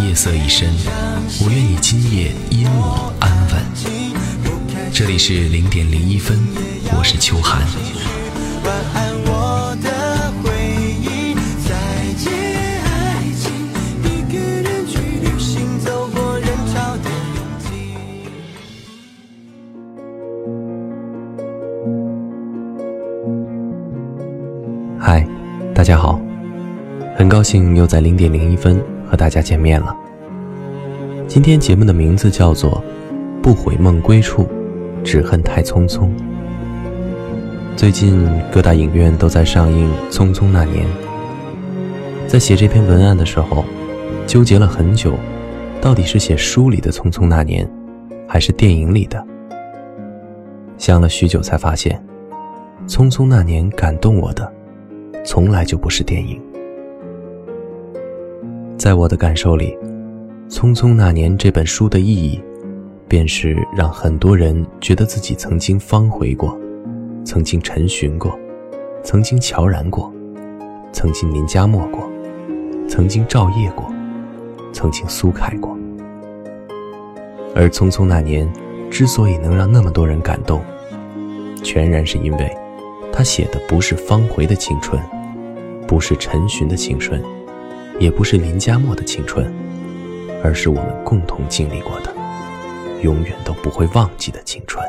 夜色已深，我愿你今夜因我安稳。这里是零点零一分，我是秋寒。嗨，大家好，很高兴又在零点零一分和大家见面了。今天节目的名字叫做《不悔梦归处，只恨太匆匆》。最近各大影院都在上映《匆匆那年》。在写这篇文案的时候，纠结了很久，到底是写书里的《匆匆那年》，还是电影里的？想了许久，才发现，《匆匆那年》感动我的，从来就不是电影。在我的感受里，《匆匆那年》这本书的意义，便是让很多人觉得自己曾经方回过，曾经陈寻过，曾经乔然过，曾经林嘉默过，曾经赵烨过，曾经苏凯过。而《匆匆那年》之所以能让那么多人感动，全然是因为，他写的不是方回的青春，不是陈寻的青春。也不是林嘉默的青春，而是我们共同经历过的、永远都不会忘记的青春。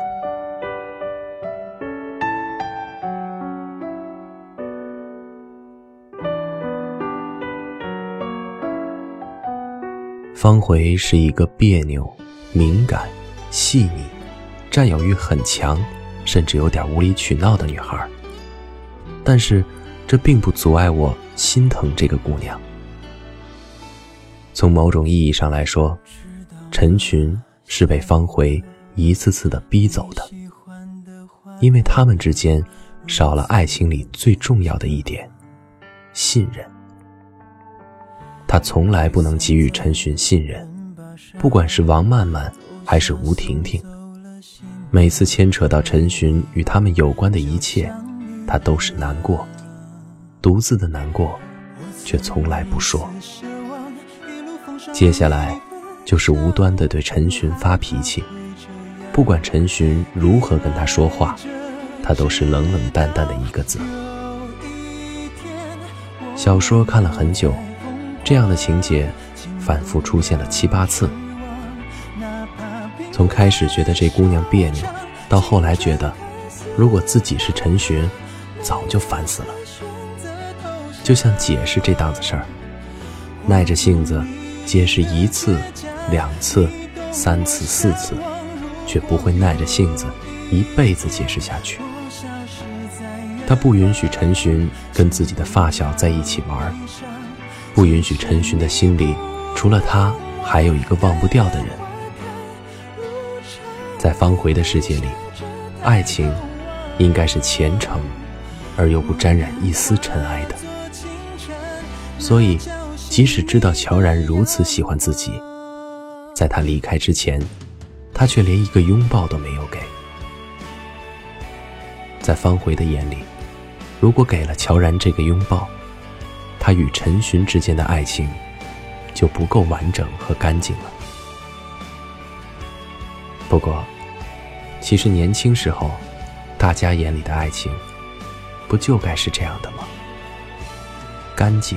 方回是一个别扭、敏感、细腻、占有欲很强，甚至有点无理取闹的女孩。但是，这并不阻碍我心疼这个姑娘。从某种意义上来说，陈群是被方回一次次的逼走的，因为他们之间少了爱情里最重要的一点——信任。他从来不能给予陈寻信任，不管是王曼曼还是吴婷婷，每次牵扯到陈寻与他们有关的一切，他都是难过，独自的难过，却从来不说。接下来，就是无端的对陈寻发脾气，不管陈寻如何跟他说话，他都是冷冷淡淡的一个字。小说看了很久，这样的情节反复出现了七八次。从开始觉得这姑娘别扭，到后来觉得，如果自己是陈寻，早就烦死了。就像解释这档子事儿，耐着性子。解释一次、两次、三次、四次，却不会耐着性子一辈子解释下去。他不允许陈寻跟自己的发小在一起玩，不允许陈寻的心里除了他还有一个忘不掉的人。在方回的世界里，爱情应该是虔诚而又不沾染一丝尘埃的，所以。即使知道乔然如此喜欢自己，在他离开之前，他却连一个拥抱都没有给。在方回的眼里，如果给了乔然这个拥抱，他与陈寻之间的爱情就不够完整和干净了。不过，其实年轻时候，大家眼里的爱情，不就该是这样的吗？干净。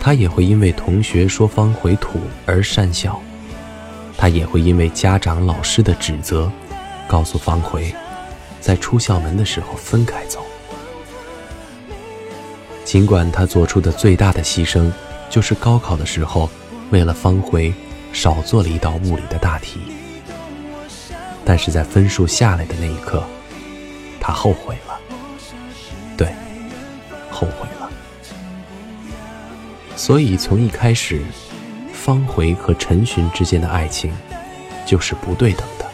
他也会因为同学说方回土而讪笑，他也会因为家长、老师的指责，告诉方茴，在出校门的时候分开走。尽管他做出的最大的牺牲，就是高考的时候，为了方茴少做了一道物理的大题，但是在分数下来的那一刻，他后悔了。对，后悔。所以从一开始。方茴和陈寻之间的爱情，就是不对等的。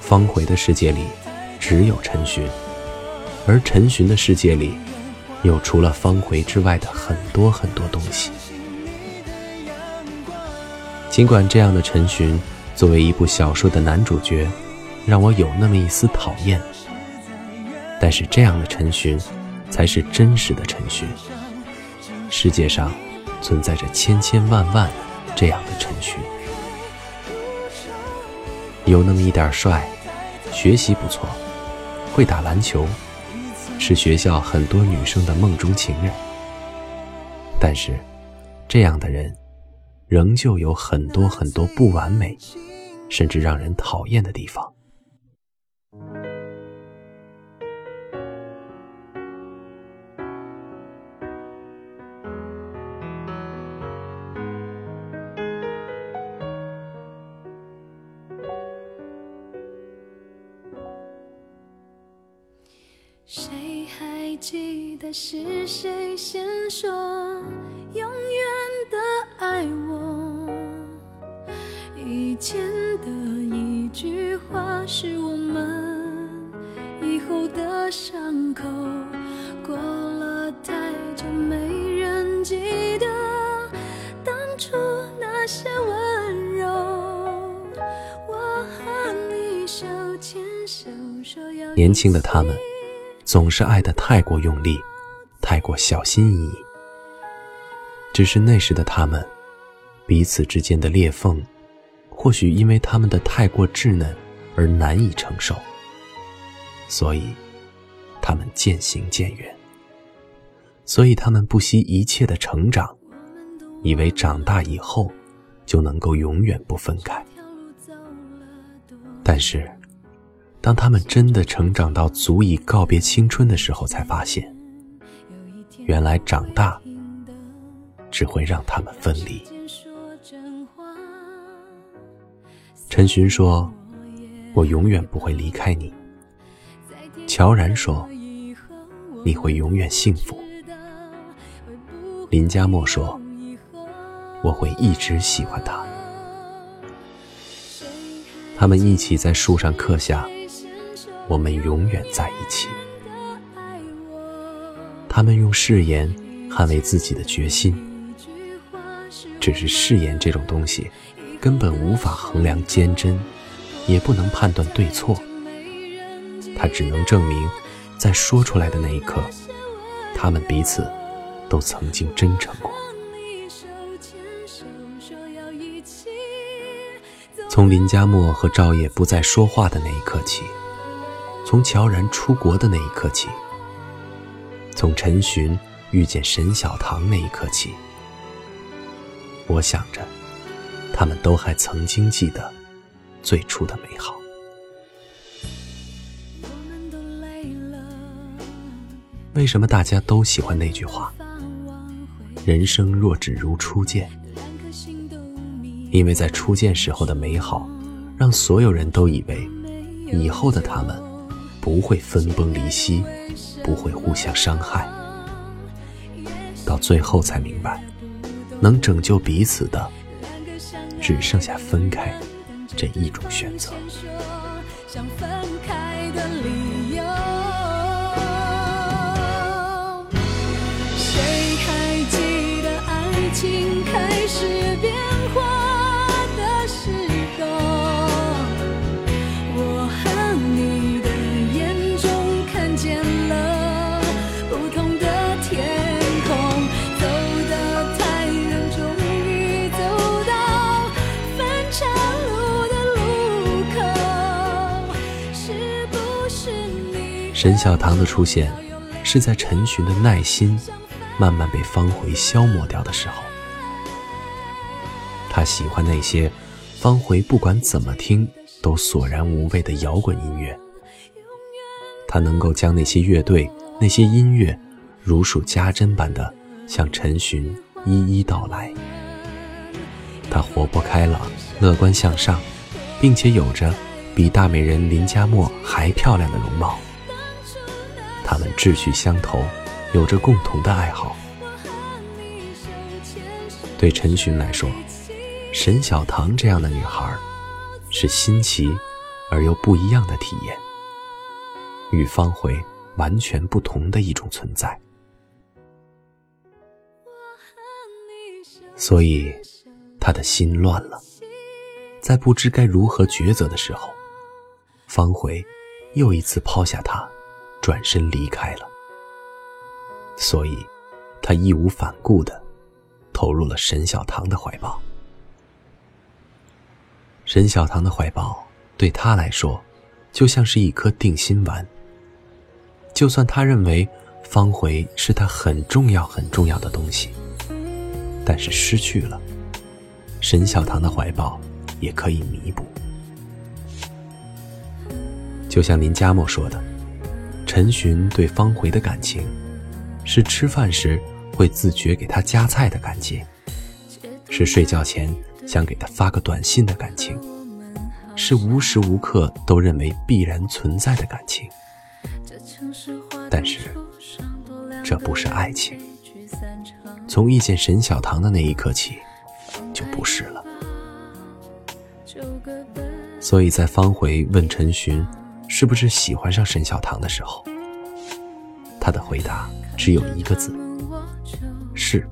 方茴的世界里只有陈寻，而陈寻的世界里，有除了方茴之外的很多很多东西。尽管这样的陈寻，作为一部小说的男主角，让我有那么一丝讨厌，但是这样的陈寻，才是真实的陈寻。世界上。存在着千千万万这样的陈寻，有那么一点帅，学习不错，会打篮球，是学校很多女生的梦中情人。但是，这样的人，仍旧有很多很多不完美，甚至让人讨厌的地方。记得是谁先说永远的爱我？以前的一句话是我们以后的伤口。过了太久，没人记得当初那些温柔。我和你手牵手说要年轻的他们。总是爱得太过用力，太过小心翼翼。只是那时的他们，彼此之间的裂缝，或许因为他们的太过稚嫩而难以承受，所以他们渐行渐远。所以他们不惜一切的成长，以为长大以后就能够永远不分开。但是。当他们真的成长到足以告别青春的时候，才发现，原来长大只会让他们分离。陈寻说：“我永远不会离开你。”乔然说：“你会永远幸福。”林佳墨说：“我会一直喜欢他。”他们一起在树上刻下。我们永远在一起。他们用誓言捍卫自己的决心，只是誓言这种东西，根本无法衡量坚贞，也不能判断对错。它只能证明，在说出来的那一刻，他们彼此都曾经真诚过。从林佳墨和赵烨不再说话的那一刻起。从乔然出国的那一刻起，从陈寻遇见沈小棠那一刻起，我想着，他们都还曾经记得最初的美好。为什么大家都喜欢那句话？人生若只如初见，因为在初见时候的美好，让所有人都以为以后的他们。不会分崩离析，不会互相伤害，到最后才明白，能拯救彼此的，只剩下分开这一种选择。沈小棠的出现，是在陈寻的耐心慢慢被方茴消磨掉的时候。他喜欢那些方茴不管怎么听都索然无味的摇滚音乐。他能够将那些乐队、那些音乐如数家珍般的向陈寻一一道来。他活泼开朗、乐观向上，并且有着比大美人林佳默还漂亮的容貌。他们志趣相投，有着共同的爱好。对陈寻来说，沈小棠这样的女孩，是新奇而又不一样的体验，与方茴完全不同的一种存在。所以，他的心乱了，在不知该如何抉择的时候，方茴又一次抛下他。转身离开了，所以，他义无反顾的投入了沈小棠的怀抱。沈小棠的怀抱对他来说，就像是一颗定心丸。就算他认为方茴是他很重要很重要的东西，但是失去了，沈小棠的怀抱也可以弥补。就像林佳默说的。陈寻对方茴的感情，是吃饭时会自觉给他夹菜的感情，是睡觉前想给他发个短信的感情，是无时无刻都认为必然存在的感情。但是，这不是爱情。从遇见沈小棠的那一刻起，就不是了。所以在方茴问陈寻。是不是喜欢上沈小棠的时候，他的回答只有一个字：是。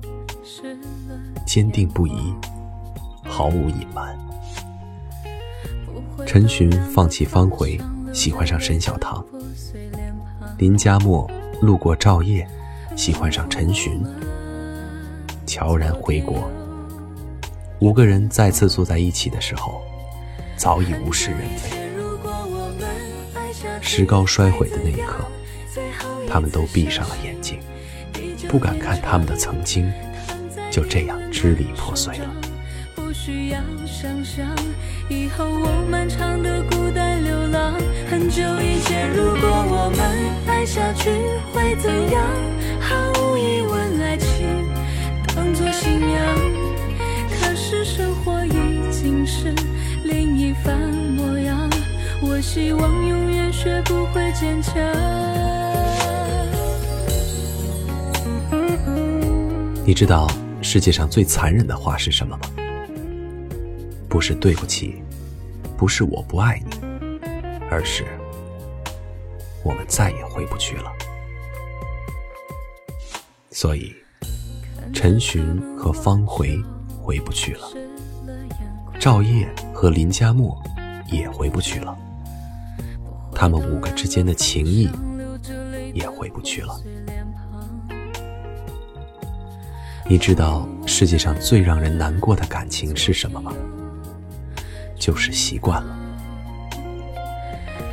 坚定不移，毫无隐瞒。陈寻放弃方茴，喜欢上沈小棠。林佳默路过赵烨，喜欢上陈寻。悄然回国，五个人再次坐在一起的时候，早已物是人非。石膏摔毁的那一刻，他们都闭上了眼睛，不敢看他们的曾经，就这样支离破碎了。不需要想象以后我漫长的孤单流浪，很久以前，如果我们爱下去会怎样？毫无疑问，爱情当作信仰，可是生活已经是另一番模样。我希望永远学不会坚强。你知道世界上最残忍的话是什么吗？不是对不起，不是我不爱你，而是我们再也回不去了。所以，陈寻和方茴回不去了，赵烨和林佳默也回不去了。他们五个之间的情谊也回不去了。你知道世界上最让人难过的感情是什么吗？就是习惯了。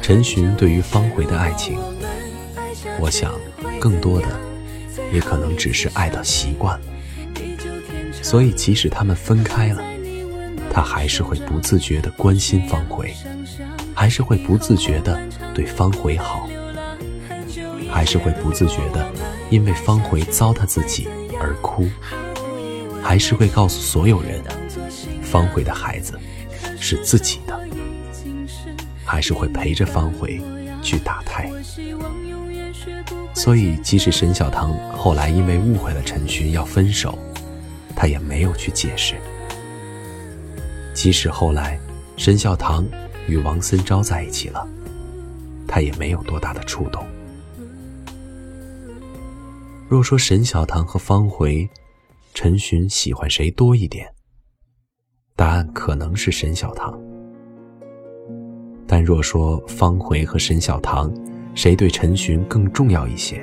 陈寻对于方茴的爱情，我想更多的也可能只是爱到习惯了。所以即使他们分开了，他还是会不自觉地关心方茴。还是会不自觉的对方回好，还是会不自觉的因为方茴糟蹋自己而哭，还是会告诉所有人方茴的孩子是自己的，还是会陪着方茴去打胎。所以，即使沈小棠后来因为误会了陈寻要分手，他也没有去解释。即使后来沈小棠。与王森昭在一起了，他也没有多大的触动。若说沈小棠和方茴，陈寻喜欢谁多一点？答案可能是沈小棠。但若说方茴和沈小棠，谁对陈寻更重要一些？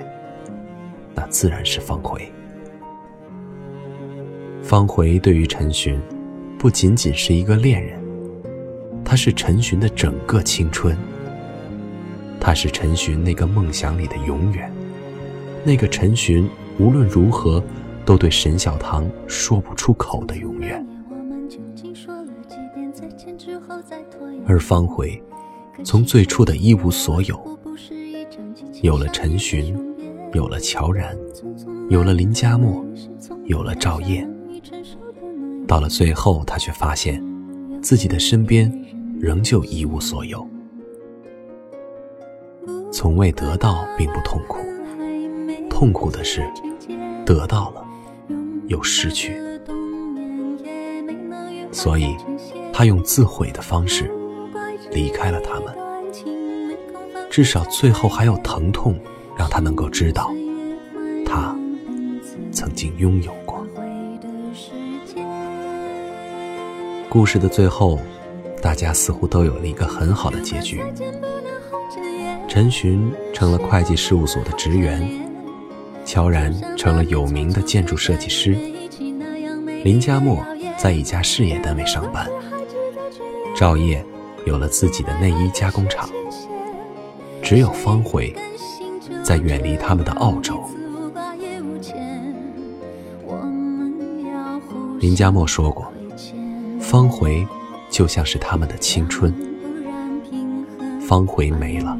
那自然是方茴。方茴对于陈寻，不仅仅是一个恋人。他是陈寻的整个青春，他是陈寻那个梦想里的永远，那个陈寻无论如何都对沈小棠说不出口的永远。而方回，从最初的一无所有，有了陈寻，有了乔然，有了林佳墨，有了赵烨，到了最后，他却发现，自己的身边仍旧一无所有。从未得到并不痛苦，痛苦的是，得到了又失去。所以，他用自毁的方式离开了他们。至少最后还有疼痛，让他能够知道，他曾经拥有过。故事的最后，大家似乎都有了一个很好的结局。陈寻成了会计事务所的职员，乔然成了有名的建筑设计师，林佳墨。在一家事业单位上班，赵烨有了自己的内衣加工厂。只有方回，在远离他们的澳洲。林佳墨说过，方回就像是他们的青春。方回没了，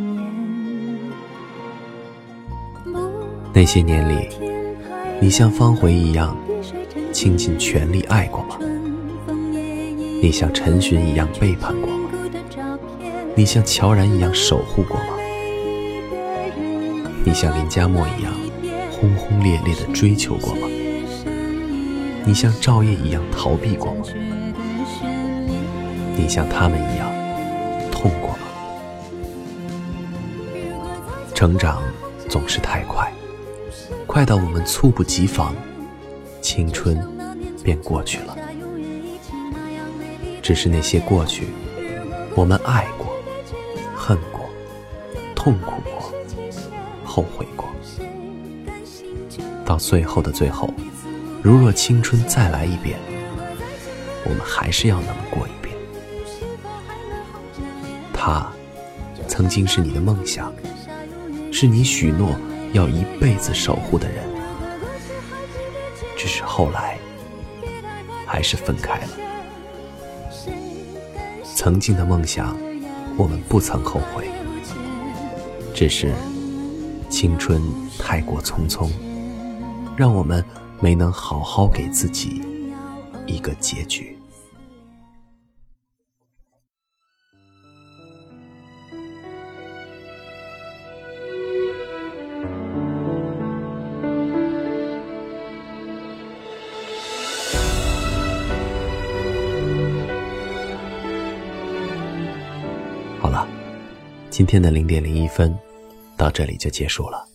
些年里，你像方回一样倾尽全力爱过吗？你像陈寻一样背叛过吗？你像乔然一样守护过吗？你像林佳墨一样轰轰烈烈的追求过吗？你像赵烨一样逃避过吗？你像他们一样痛过吗？成长总是太快，快到我们猝不及防，青春便过去了。只是那些过去，我们爱过、恨过、痛苦过、后悔过，到最后的最后，如若青春再来一遍，我们还是要那么过一遍。他曾经是你的梦想，是你许诺要一辈子守护的人，只是后来还是分开了。曾经的梦想，我们不曾后悔，只是青春太过匆匆，让我们没能好好给自己一个结局。天的零点零一分，到这里就结束了。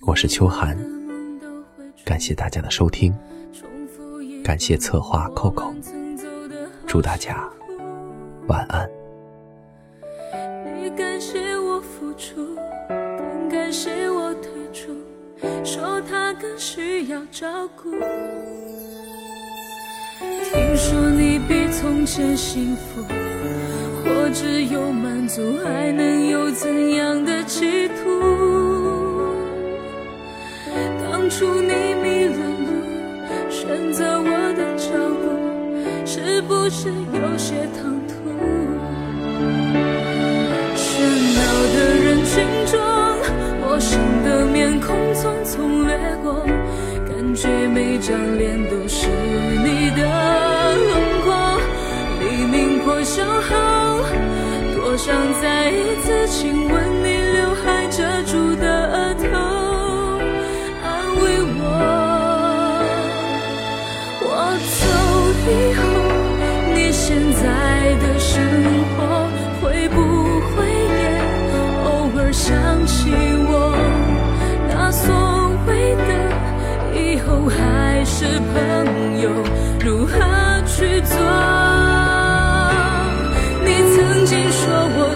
我是秋寒，感谢大家的收听，感谢策划扣扣祝大家晚安。感谢我付出，更感谢我退出，说他更需要照顾。听说你比从前幸福。我只有满足，还能有怎样的企图？当初你迷了路，选择我的脚步，是不是有些唐突？喧闹的人群中，陌生的面孔匆匆掠过，感觉每张脸都是想再一次亲吻你刘海遮住的额头，安慰我。我走以后，你现在的生活会不会也偶尔想起我？那所谓的以后还是朋友，如何去做？经说我